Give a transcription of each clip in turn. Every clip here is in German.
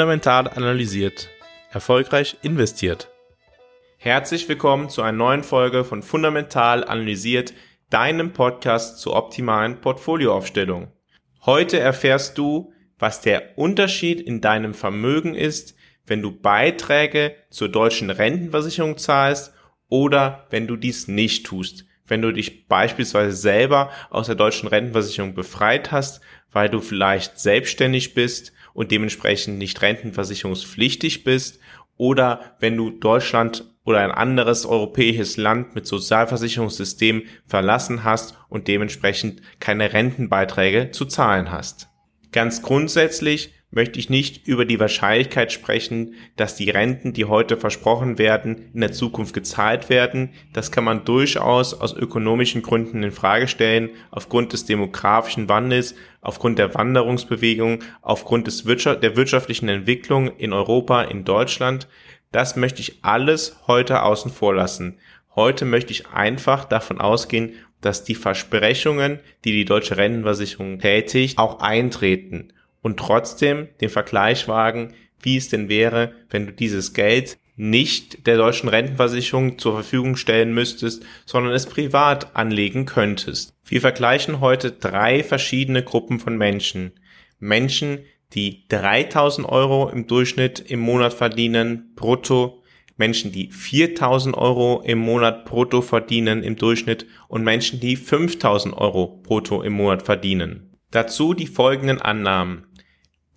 Fundamental analysiert. Erfolgreich investiert. Herzlich willkommen zu einer neuen Folge von Fundamental analysiert, deinem Podcast zur optimalen Portfolioaufstellung. Heute erfährst du, was der Unterschied in deinem Vermögen ist, wenn du Beiträge zur deutschen Rentenversicherung zahlst oder wenn du dies nicht tust. Wenn du dich beispielsweise selber aus der deutschen Rentenversicherung befreit hast, weil du vielleicht selbstständig bist und dementsprechend nicht rentenversicherungspflichtig bist oder wenn du Deutschland oder ein anderes europäisches Land mit Sozialversicherungssystem verlassen hast und dementsprechend keine Rentenbeiträge zu zahlen hast. Ganz grundsätzlich möchte ich nicht über die Wahrscheinlichkeit sprechen, dass die Renten, die heute versprochen werden, in der Zukunft gezahlt werden. Das kann man durchaus aus ökonomischen Gründen in Frage stellen, aufgrund des demografischen Wandels, aufgrund der Wanderungsbewegung, aufgrund des Wirtschaft der wirtschaftlichen Entwicklung in Europa, in Deutschland. Das möchte ich alles heute außen vor lassen. Heute möchte ich einfach davon ausgehen, dass die Versprechungen, die die deutsche Rentenversicherung tätigt, auch eintreten und trotzdem den Vergleich wagen, wie es denn wäre, wenn du dieses Geld nicht der deutschen Rentenversicherung zur Verfügung stellen müsstest, sondern es privat anlegen könntest. Wir vergleichen heute drei verschiedene Gruppen von Menschen. Menschen, die 3000 Euro im Durchschnitt im Monat verdienen, brutto, Menschen, die 4000 Euro im Monat brutto verdienen im Durchschnitt und Menschen, die 5000 Euro brutto im Monat verdienen. Dazu die folgenden Annahmen.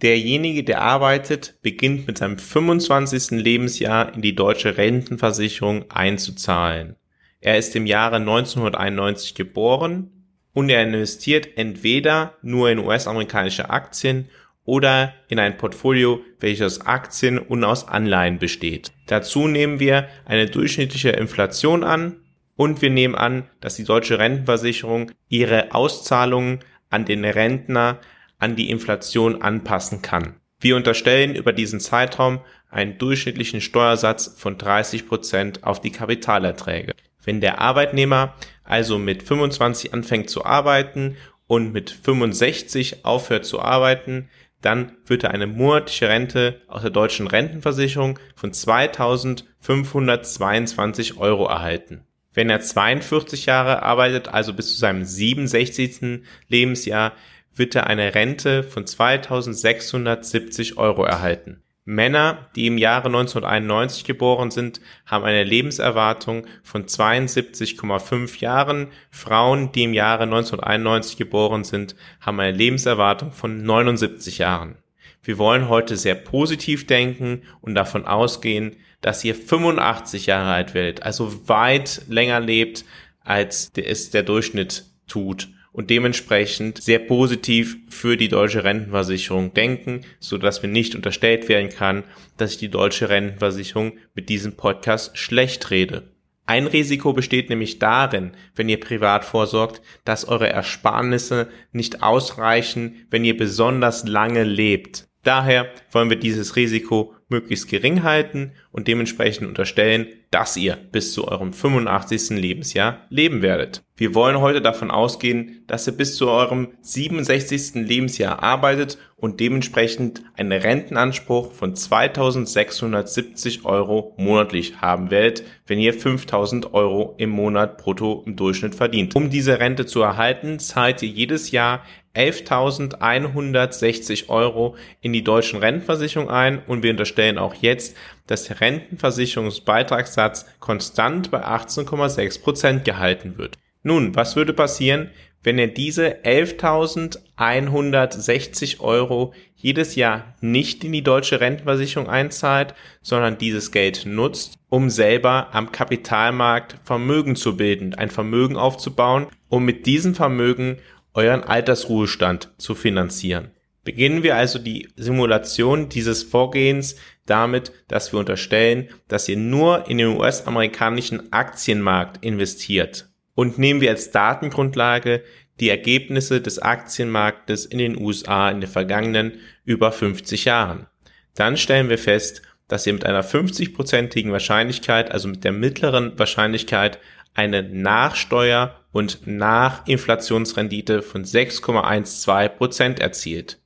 Derjenige, der arbeitet, beginnt mit seinem 25. Lebensjahr in die deutsche Rentenversicherung einzuzahlen. Er ist im Jahre 1991 geboren und er investiert entweder nur in US-amerikanische Aktien oder in ein Portfolio, welches aus Aktien und aus Anleihen besteht. Dazu nehmen wir eine durchschnittliche Inflation an und wir nehmen an, dass die deutsche Rentenversicherung ihre Auszahlungen an den Rentner an die Inflation anpassen kann. Wir unterstellen über diesen Zeitraum einen durchschnittlichen Steuersatz von 30 Prozent auf die Kapitalerträge. Wenn der Arbeitnehmer also mit 25 anfängt zu arbeiten und mit 65 aufhört zu arbeiten, dann wird er eine monatliche Rente aus der deutschen Rentenversicherung von 2522 Euro erhalten. Wenn er 42 Jahre arbeitet, also bis zu seinem 67. Lebensjahr, wird er eine Rente von 2670 Euro erhalten. Männer, die im Jahre 1991 geboren sind, haben eine Lebenserwartung von 72,5 Jahren. Frauen, die im Jahre 1991 geboren sind, haben eine Lebenserwartung von 79 Jahren. Wir wollen heute sehr positiv denken und davon ausgehen, dass ihr 85 Jahre alt werdet, also weit länger lebt, als es der Durchschnitt tut und dementsprechend sehr positiv für die deutsche Rentenversicherung denken, so dass mir nicht unterstellt werden kann, dass ich die deutsche Rentenversicherung mit diesem Podcast schlecht rede. Ein Risiko besteht nämlich darin, wenn ihr privat vorsorgt, dass eure Ersparnisse nicht ausreichen, wenn ihr besonders lange lebt. Daher wollen wir dieses Risiko möglichst gering halten und dementsprechend unterstellen, dass ihr bis zu eurem 85. Lebensjahr leben werdet. Wir wollen heute davon ausgehen, dass ihr bis zu eurem 67. Lebensjahr arbeitet und dementsprechend einen Rentenanspruch von 2670 Euro monatlich haben werdet, wenn ihr 5000 Euro im Monat brutto im Durchschnitt verdient. Um diese Rente zu erhalten, zahlt ihr jedes Jahr 11.160 Euro in die deutschen Rentenversicherung ein und wir unterstellen auch jetzt, dass der Rentenversicherungsbeitragssatz konstant bei 18,6 Prozent gehalten wird. Nun, was würde passieren, wenn ihr diese 11.160 Euro jedes Jahr nicht in die deutsche Rentenversicherung einzahlt, sondern dieses Geld nutzt, um selber am Kapitalmarkt Vermögen zu bilden, ein Vermögen aufzubauen, um mit diesem Vermögen euren Altersruhestand zu finanzieren. Beginnen wir also die Simulation dieses Vorgehens damit, dass wir unterstellen, dass ihr nur in den US-amerikanischen Aktienmarkt investiert. Und nehmen wir als Datengrundlage die Ergebnisse des Aktienmarktes in den USA in den vergangenen über 50 Jahren. Dann stellen wir fest, dass ihr mit einer 50-prozentigen Wahrscheinlichkeit, also mit der mittleren Wahrscheinlichkeit, eine Nachsteuer- und Nachinflationsrendite von 6,12 Prozent erzielt.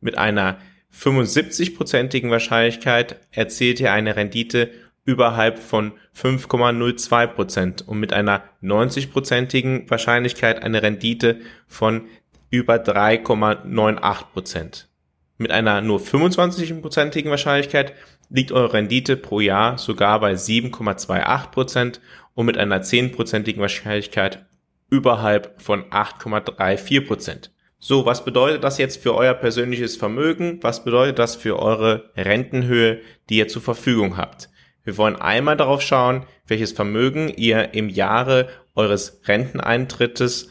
Mit einer 75-prozentigen Wahrscheinlichkeit erzielt ihr eine Rendite überhalb von 5,02 Prozent und mit einer 90-prozentigen Wahrscheinlichkeit eine Rendite von über 3,98 Prozent. Mit einer nur 25-prozentigen Wahrscheinlichkeit liegt eure Rendite pro Jahr sogar bei 7,28 Prozent und mit einer 10-prozentigen Wahrscheinlichkeit überhalb von 8,34 Prozent. So, was bedeutet das jetzt für euer persönliches Vermögen? Was bedeutet das für eure Rentenhöhe, die ihr zur Verfügung habt? Wir wollen einmal darauf schauen, welches Vermögen ihr im Jahre eures Renteneintrittes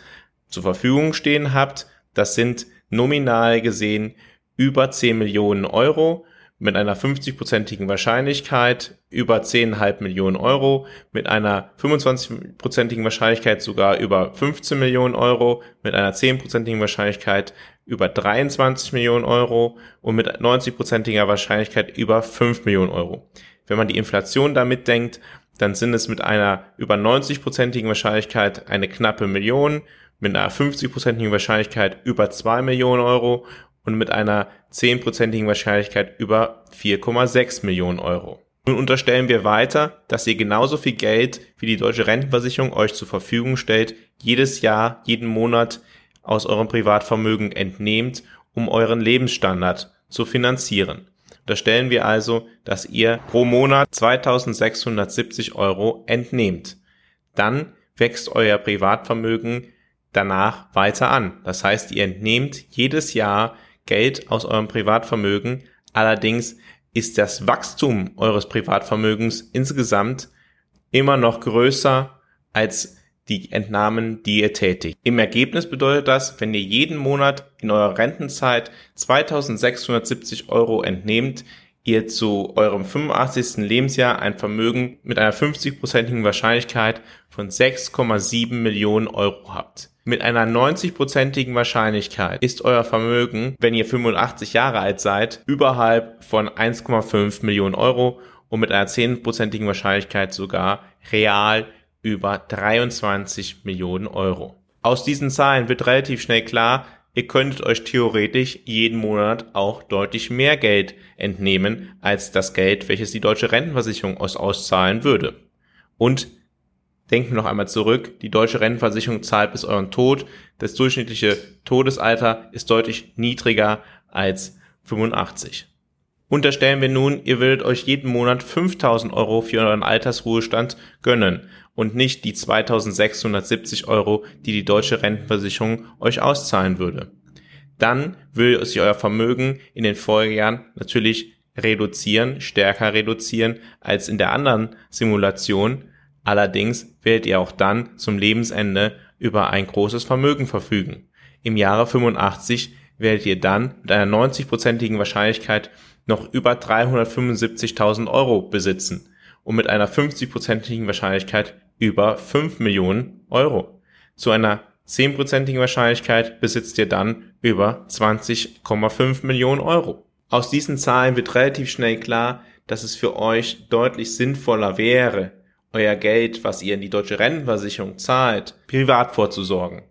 zur Verfügung stehen habt. Das sind nominal gesehen über 10 Millionen Euro mit einer 50-prozentigen Wahrscheinlichkeit über 10,5 Millionen Euro, mit einer 25-prozentigen Wahrscheinlichkeit sogar über 15 Millionen Euro, mit einer 10-prozentigen Wahrscheinlichkeit über 23 Millionen Euro und mit 90-prozentiger Wahrscheinlichkeit über 5 Millionen Euro. Wenn man die Inflation damit denkt, dann sind es mit einer über 90-prozentigen Wahrscheinlichkeit eine knappe Million, mit einer 50-prozentigen Wahrscheinlichkeit über 2 Millionen Euro und mit einer 10-prozentigen Wahrscheinlichkeit über 4,6 Millionen Euro. Nun unterstellen wir weiter, dass ihr genauso viel Geld wie die deutsche Rentenversicherung euch zur Verfügung stellt, jedes Jahr, jeden Monat aus eurem Privatvermögen entnehmt, um euren Lebensstandard zu finanzieren. Unterstellen wir also, dass ihr pro Monat 2670 Euro entnehmt. Dann wächst euer Privatvermögen danach weiter an. Das heißt, ihr entnehmt jedes Jahr Geld aus eurem Privatvermögen. Allerdings ist das Wachstum eures Privatvermögens insgesamt immer noch größer als die Entnahmen, die ihr tätigt. Im Ergebnis bedeutet das, wenn ihr jeden Monat in eurer Rentenzeit 2670 Euro entnehmt, ihr zu eurem 85. Lebensjahr ein Vermögen mit einer 50-prozentigen Wahrscheinlichkeit von 6,7 Millionen Euro habt. Mit einer 90-prozentigen Wahrscheinlichkeit ist euer Vermögen, wenn ihr 85 Jahre alt seid, überhalb von 1,5 Millionen Euro und mit einer 10-prozentigen Wahrscheinlichkeit sogar real über 23 Millionen Euro. Aus diesen Zahlen wird relativ schnell klar, ihr könntet euch theoretisch jeden Monat auch deutlich mehr Geld entnehmen als das Geld, welches die deutsche Rentenversicherung aus auszahlen würde. Und denken wir noch einmal zurück, die deutsche Rentenversicherung zahlt bis euren Tod. Das durchschnittliche Todesalter ist deutlich niedriger als 85. Unterstellen wir nun, ihr würdet euch jeden Monat 5000 Euro für euren Altersruhestand gönnen und nicht die 2670 Euro, die die deutsche Rentenversicherung euch auszahlen würde. Dann würde sich euer Vermögen in den Folgejahren natürlich reduzieren, stärker reduzieren als in der anderen Simulation. Allerdings werdet ihr auch dann zum Lebensende über ein großes Vermögen verfügen. Im Jahre 85 werdet ihr dann mit einer 90-prozentigen Wahrscheinlichkeit noch über 375.000 Euro besitzen und mit einer 50-prozentigen Wahrscheinlichkeit über 5 Millionen Euro. Zu einer 10-prozentigen Wahrscheinlichkeit besitzt ihr dann über 20,5 Millionen Euro. Aus diesen Zahlen wird relativ schnell klar, dass es für euch deutlich sinnvoller wäre, euer Geld, was ihr in die deutsche Rentenversicherung zahlt, privat vorzusorgen.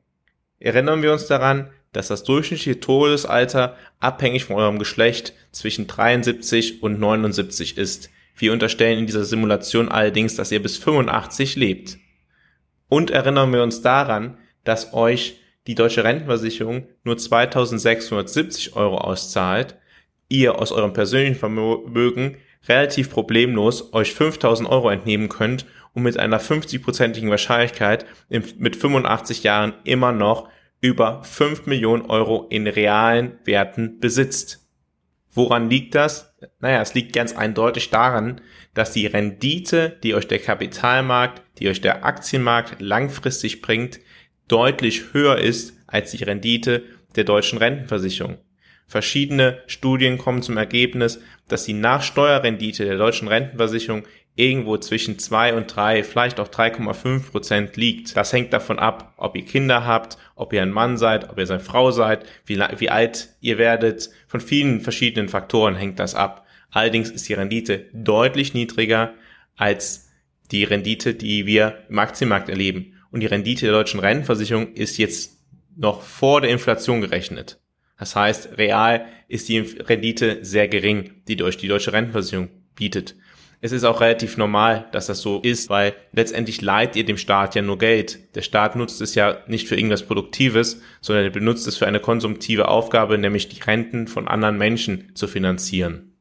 Erinnern wir uns daran, dass das durchschnittliche Todesalter abhängig von eurem Geschlecht zwischen 73 und 79 ist. Wir unterstellen in dieser Simulation allerdings, dass ihr bis 85 lebt. Und erinnern wir uns daran, dass euch die deutsche Rentenversicherung nur 2670 Euro auszahlt, ihr aus eurem persönlichen Vermögen relativ problemlos euch 5000 Euro entnehmen könnt und mit einer 50-prozentigen Wahrscheinlichkeit mit 85 Jahren immer noch über 5 Millionen Euro in realen Werten besitzt. Woran liegt das? Naja, es liegt ganz eindeutig daran, dass die Rendite, die euch der Kapitalmarkt, die euch der Aktienmarkt langfristig bringt, deutlich höher ist als die Rendite der deutschen Rentenversicherung. Verschiedene Studien kommen zum Ergebnis, dass die Nachsteuerrendite der deutschen Rentenversicherung irgendwo zwischen 2 und 3, vielleicht auch 3,5 Prozent liegt. Das hängt davon ab, ob ihr Kinder habt, ob ihr ein Mann seid, ob ihr seine Frau seid, wie, wie alt ihr werdet. Von vielen verschiedenen Faktoren hängt das ab. Allerdings ist die Rendite deutlich niedriger als die Rendite, die wir im Aktienmarkt erleben. Und die Rendite der deutschen Rentenversicherung ist jetzt noch vor der Inflation gerechnet. Das heißt, real ist die Rendite sehr gering, die durch die deutsche Rentenversicherung bietet. Es ist auch relativ normal, dass das so ist, weil letztendlich leiht ihr dem Staat ja nur Geld. Der Staat nutzt es ja nicht für irgendwas Produktives, sondern er benutzt es für eine konsumtive Aufgabe, nämlich die Renten von anderen Menschen zu finanzieren.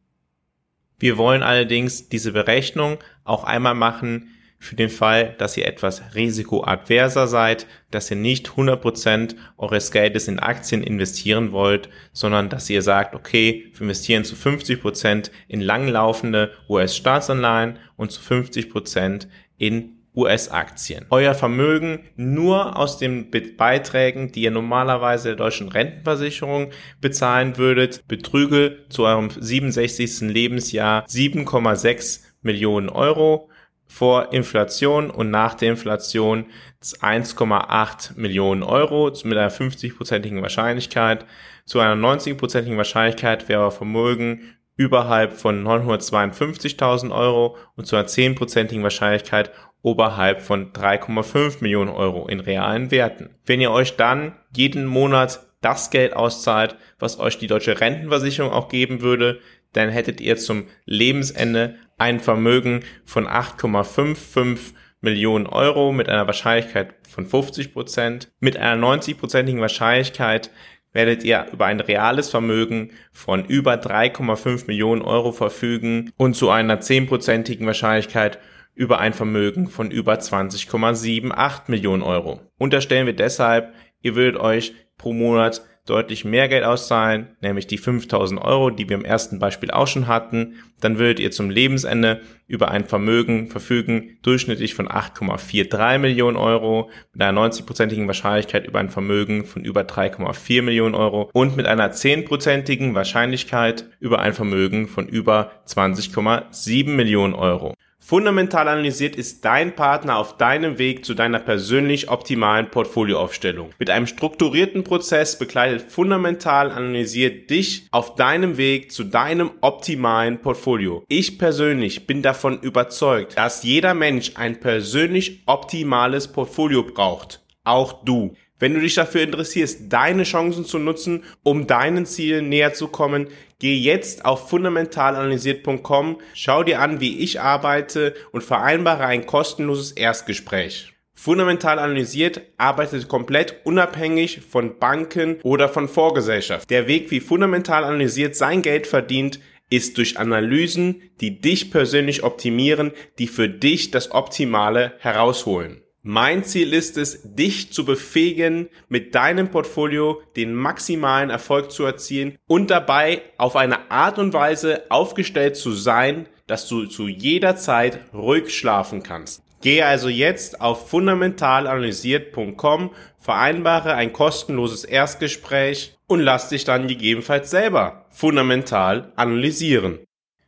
Wir wollen allerdings diese Berechnung auch einmal machen, für den Fall, dass ihr etwas risikoadverser seid, dass ihr nicht 100% eures Geldes in Aktien investieren wollt, sondern dass ihr sagt, okay, wir investieren zu 50% in langlaufende US-Staatsanleihen und zu 50% in US-Aktien. Euer Vermögen nur aus den Beiträgen, die ihr normalerweise der deutschen Rentenversicherung bezahlen würdet, betrüge zu eurem 67. Lebensjahr 7,6 Millionen Euro vor Inflation und nach der Inflation 1,8 Millionen Euro mit einer 50-prozentigen Wahrscheinlichkeit. Zu einer 90-prozentigen Wahrscheinlichkeit wäre Vermögen überhalb von 952.000 Euro und zu einer 10-prozentigen Wahrscheinlichkeit oberhalb von 3,5 Millionen Euro in realen Werten. Wenn ihr euch dann jeden Monat das Geld auszahlt, was euch die deutsche Rentenversicherung auch geben würde, dann hättet ihr zum Lebensende ein Vermögen von 8,55 Millionen Euro mit einer Wahrscheinlichkeit von 50 Prozent. Mit einer 90-prozentigen Wahrscheinlichkeit werdet ihr über ein reales Vermögen von über 3,5 Millionen Euro verfügen und zu einer 10-prozentigen Wahrscheinlichkeit über ein Vermögen von über 20,78 Millionen Euro. Unterstellen wir deshalb, ihr würdet euch pro Monat deutlich mehr Geld auszahlen, nämlich die 5000 Euro, die wir im ersten Beispiel auch schon hatten, dann würdet ihr zum Lebensende über ein Vermögen verfügen, durchschnittlich von 8,43 Millionen Euro, mit einer 90-prozentigen Wahrscheinlichkeit über ein Vermögen von über 3,4 Millionen Euro und mit einer 10-prozentigen Wahrscheinlichkeit über ein Vermögen von über 20,7 Millionen Euro. Fundamental analysiert ist dein Partner auf deinem Weg zu deiner persönlich optimalen Portfolioaufstellung. Mit einem strukturierten Prozess begleitet Fundamental analysiert dich auf deinem Weg zu deinem optimalen Portfolio. Ich persönlich bin davon überzeugt, dass jeder Mensch ein persönlich optimales Portfolio braucht. Auch du. Wenn du dich dafür interessierst, deine Chancen zu nutzen, um deinen Zielen näher zu kommen, geh jetzt auf fundamentalanalysiert.com, schau dir an, wie ich arbeite und vereinbare ein kostenloses Erstgespräch. Fundamental analysiert arbeitet komplett unabhängig von Banken oder von Vorgesellschaft. Der Weg, wie fundamental analysiert sein Geld verdient, ist durch Analysen, die dich persönlich optimieren, die für dich das Optimale herausholen. Mein Ziel ist es, dich zu befähigen, mit deinem Portfolio den maximalen Erfolg zu erzielen und dabei auf eine Art und Weise aufgestellt zu sein, dass du zu jeder Zeit ruhig schlafen kannst. Gehe also jetzt auf fundamentalanalysiert.com, vereinbare ein kostenloses Erstgespräch und lass dich dann gegebenenfalls selber fundamental analysieren.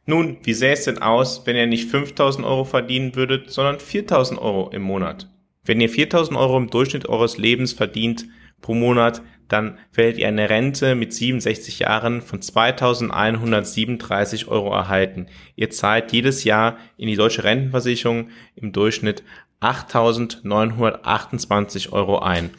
Nun, wie sähe es denn aus, wenn ihr nicht 5000 Euro verdienen würdet, sondern 4000 Euro im Monat? Wenn ihr 4000 Euro im Durchschnitt eures Lebens verdient pro Monat, dann werdet ihr eine Rente mit 67 Jahren von 2137 Euro erhalten. Ihr zahlt jedes Jahr in die deutsche Rentenversicherung im Durchschnitt 8928 Euro ein.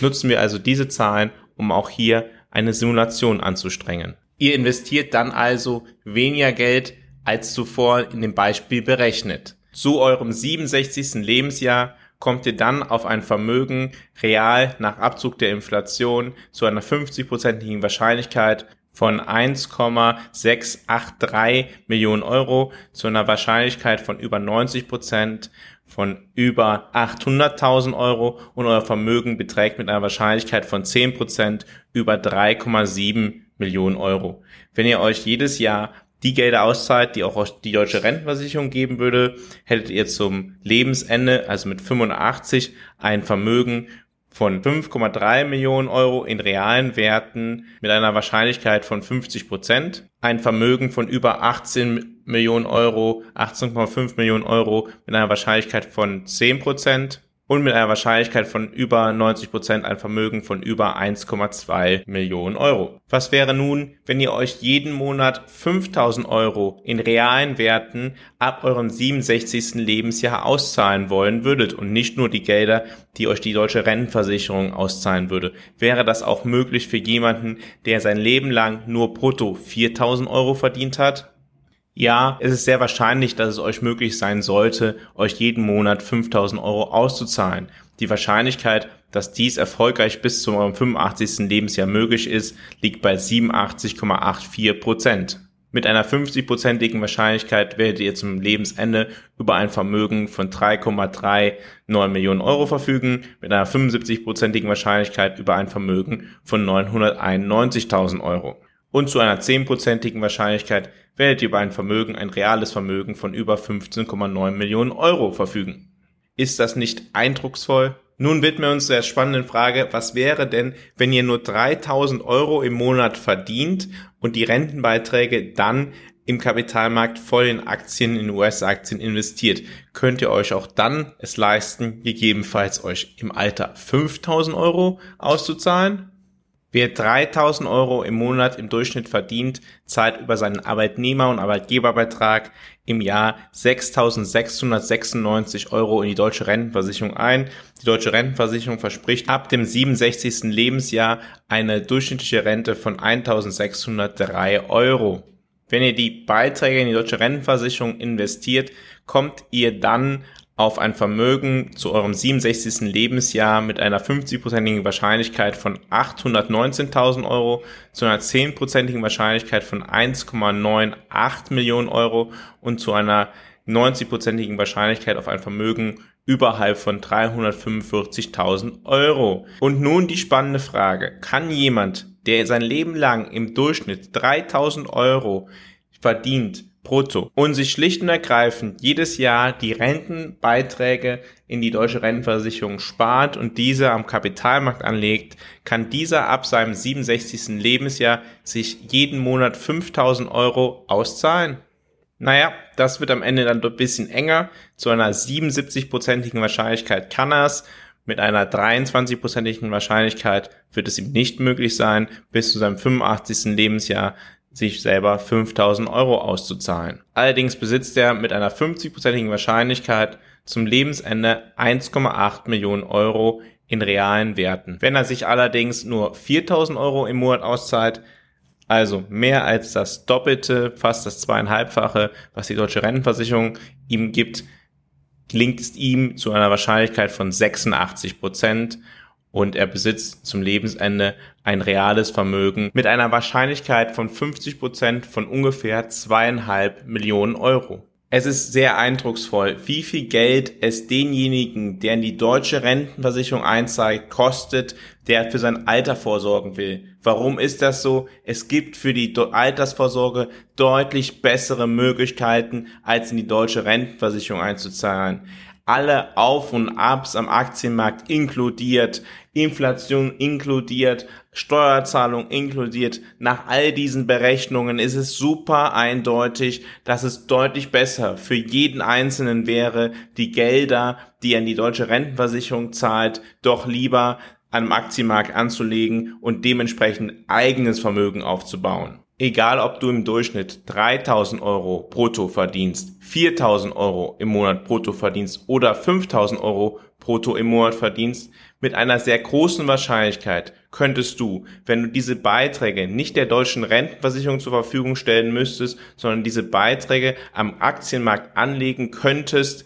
Nutzen wir also diese Zahlen, um auch hier eine Simulation anzustrengen. Ihr investiert dann also weniger Geld als zuvor in dem Beispiel berechnet. Zu eurem 67. Lebensjahr kommt ihr dann auf ein Vermögen real nach Abzug der Inflation zu einer 50-prozentigen Wahrscheinlichkeit von 1,683 Millionen Euro zu einer Wahrscheinlichkeit von über 90 Prozent von über 800.000 Euro und euer Vermögen beträgt mit einer Wahrscheinlichkeit von 10 Prozent über 3,7 Millionen Euro. Wenn ihr euch jedes Jahr die Gelder auszahlt, die auch die deutsche Rentenversicherung geben würde, hättet ihr zum Lebensende, also mit 85, ein Vermögen von 5,3 Millionen Euro in realen Werten mit einer Wahrscheinlichkeit von 50 Prozent, ein Vermögen von über 18 Millionen Euro, 18,5 Millionen Euro mit einer Wahrscheinlichkeit von 10 Prozent und mit einer Wahrscheinlichkeit von über 90 Prozent ein Vermögen von über 1,2 Millionen Euro. Was wäre nun, wenn ihr euch jeden Monat 5000 Euro in realen Werten ab eurem 67. Lebensjahr auszahlen wollen würdet und nicht nur die Gelder, die euch die deutsche Rentenversicherung auszahlen würde? Wäre das auch möglich für jemanden, der sein Leben lang nur brutto 4000 Euro verdient hat? Ja, es ist sehr wahrscheinlich, dass es euch möglich sein sollte, euch jeden Monat 5000 Euro auszuzahlen. Die Wahrscheinlichkeit, dass dies erfolgreich bis zu eurem 85. Lebensjahr möglich ist, liegt bei 87,84 Prozent. Mit einer 50-prozentigen Wahrscheinlichkeit werdet ihr zum Lebensende über ein Vermögen von 3,39 Millionen Euro verfügen, mit einer 75-prozentigen Wahrscheinlichkeit über ein Vermögen von 991.000 Euro und zu einer zehnprozentigen Wahrscheinlichkeit werdet ihr über ein Vermögen, ein reales Vermögen von über 15,9 Millionen Euro verfügen. Ist das nicht eindrucksvoll? Nun widmen wir uns der spannenden Frage, was wäre denn, wenn ihr nur 3000 Euro im Monat verdient und die Rentenbeiträge dann im Kapitalmarkt voll in Aktien, in US-Aktien investiert? Könnt ihr euch auch dann es leisten, gegebenenfalls euch im Alter 5000 Euro auszuzahlen? Wer 3000 Euro im Monat im Durchschnitt verdient, zahlt über seinen Arbeitnehmer- und Arbeitgeberbeitrag im Jahr 6.696 Euro in die deutsche Rentenversicherung ein. Die deutsche Rentenversicherung verspricht ab dem 67. Lebensjahr eine durchschnittliche Rente von 1.603 Euro. Wenn ihr die Beiträge in die deutsche Rentenversicherung investiert, kommt ihr dann auf ein Vermögen zu eurem 67. Lebensjahr mit einer 50-prozentigen Wahrscheinlichkeit von 819.000 Euro zu einer 10-prozentigen Wahrscheinlichkeit von 1,98 Millionen Euro und zu einer 90-prozentigen Wahrscheinlichkeit auf ein Vermögen überhalb von 345.000 Euro. Und nun die spannende Frage. Kann jemand, der sein Leben lang im Durchschnitt 3.000 Euro verdient, brutto und sich schlicht und ergreifend jedes Jahr die Rentenbeiträge in die deutsche Rentenversicherung spart und diese am Kapitalmarkt anlegt, kann dieser ab seinem 67. Lebensjahr sich jeden Monat 5000 Euro auszahlen? Naja, das wird am Ende dann ein bisschen enger. Zu einer 77-prozentigen Wahrscheinlichkeit kann er es. Mit einer 23-prozentigen Wahrscheinlichkeit wird es ihm nicht möglich sein, bis zu seinem 85. Lebensjahr sich selber 5000 Euro auszuzahlen. Allerdings besitzt er mit einer 50-prozentigen Wahrscheinlichkeit zum Lebensende 1,8 Millionen Euro in realen Werten. Wenn er sich allerdings nur 4000 Euro im Monat auszahlt, also mehr als das Doppelte, fast das zweieinhalbfache, was die deutsche Rentenversicherung ihm gibt, gelingt es ihm zu einer Wahrscheinlichkeit von 86 Prozent und er besitzt zum Lebensende ein reales Vermögen mit einer Wahrscheinlichkeit von 50 Prozent von ungefähr zweieinhalb Millionen Euro. Es ist sehr eindrucksvoll, wie viel Geld es denjenigen, der in die deutsche Rentenversicherung einzahlt, kostet, der für sein Alter vorsorgen will. Warum ist das so? Es gibt für die Altersvorsorge deutlich bessere Möglichkeiten, als in die deutsche Rentenversicherung einzuzahlen alle Auf und Abs am Aktienmarkt inkludiert, Inflation inkludiert, Steuerzahlung inkludiert. Nach all diesen Berechnungen ist es super eindeutig, dass es deutlich besser für jeden Einzelnen wäre, die Gelder, die er in die deutsche Rentenversicherung zahlt, doch lieber am Aktienmarkt anzulegen und dementsprechend eigenes Vermögen aufzubauen. Egal ob du im Durchschnitt 3000 Euro brutto verdienst, 4000 Euro im Monat brutto verdienst oder 5000 Euro brutto im Monat verdienst, mit einer sehr großen Wahrscheinlichkeit könntest du, wenn du diese Beiträge nicht der deutschen Rentenversicherung zur Verfügung stellen müsstest, sondern diese Beiträge am Aktienmarkt anlegen könntest,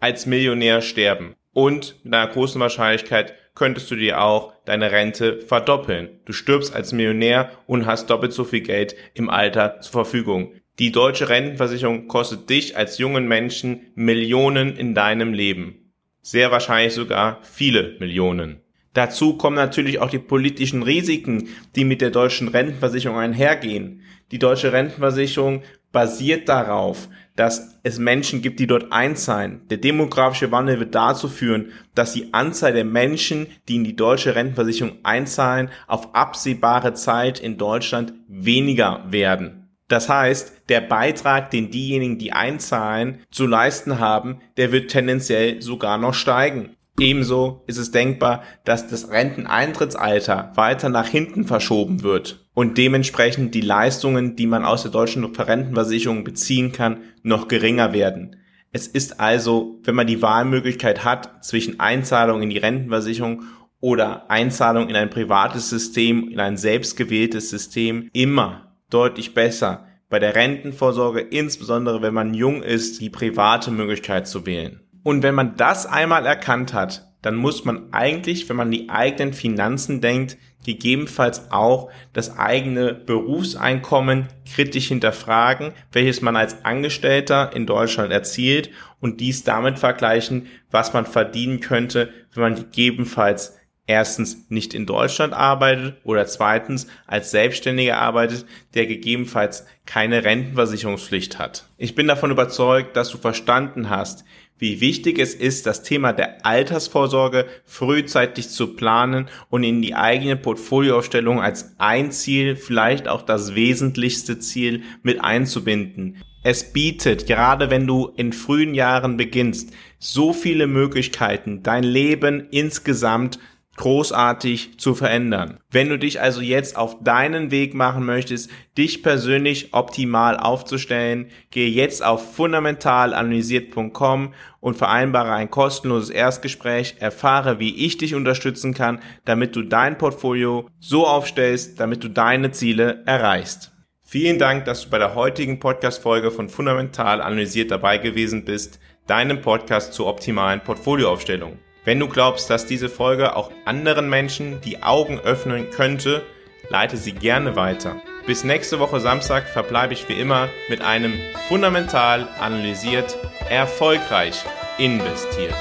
als Millionär sterben. Und mit einer großen Wahrscheinlichkeit könntest du dir auch deine Rente verdoppeln. Du stirbst als Millionär und hast doppelt so viel Geld im Alter zur Verfügung. Die deutsche Rentenversicherung kostet dich als jungen Menschen Millionen in deinem Leben. Sehr wahrscheinlich sogar viele Millionen. Dazu kommen natürlich auch die politischen Risiken, die mit der deutschen Rentenversicherung einhergehen. Die deutsche Rentenversicherung basiert darauf, dass es Menschen gibt, die dort einzahlen. Der demografische Wandel wird dazu führen, dass die Anzahl der Menschen, die in die deutsche Rentenversicherung einzahlen, auf absehbare Zeit in Deutschland weniger werden. Das heißt, der Beitrag, den diejenigen, die einzahlen, zu leisten haben, der wird tendenziell sogar noch steigen. Ebenso ist es denkbar, dass das Renteneintrittsalter weiter nach hinten verschoben wird und dementsprechend die Leistungen, die man aus der deutschen Rentenversicherung beziehen kann, noch geringer werden. Es ist also, wenn man die Wahlmöglichkeit hat zwischen Einzahlung in die Rentenversicherung oder Einzahlung in ein privates System, in ein selbstgewähltes System, immer deutlich besser, bei der Rentenvorsorge, insbesondere wenn man jung ist, die private Möglichkeit zu wählen. Und wenn man das einmal erkannt hat, dann muss man eigentlich, wenn man die eigenen Finanzen denkt, gegebenenfalls auch das eigene Berufseinkommen kritisch hinterfragen, welches man als Angestellter in Deutschland erzielt und dies damit vergleichen, was man verdienen könnte, wenn man gegebenenfalls erstens nicht in Deutschland arbeitet oder zweitens als Selbstständiger arbeitet, der gegebenenfalls keine Rentenversicherungspflicht hat. Ich bin davon überzeugt, dass du verstanden hast, wie wichtig es ist, das Thema der Altersvorsorge frühzeitig zu planen und in die eigene Portfolioaufstellung als ein Ziel, vielleicht auch das wesentlichste Ziel mit einzubinden. Es bietet, gerade wenn du in frühen Jahren beginnst, so viele Möglichkeiten, dein Leben insgesamt großartig zu verändern. Wenn du dich also jetzt auf deinen Weg machen möchtest, dich persönlich optimal aufzustellen, gehe jetzt auf fundamentalanalysiert.com und vereinbare ein kostenloses Erstgespräch, erfahre, wie ich dich unterstützen kann, damit du dein Portfolio so aufstellst, damit du deine Ziele erreichst. Vielen Dank, dass du bei der heutigen Podcast-Folge von Fundamental Analysiert dabei gewesen bist, deinem Podcast zur optimalen Portfolioaufstellung. Wenn du glaubst, dass diese Folge auch anderen Menschen die Augen öffnen könnte, leite sie gerne weiter. Bis nächste Woche Samstag verbleibe ich wie immer mit einem fundamental analysiert, erfolgreich investiert.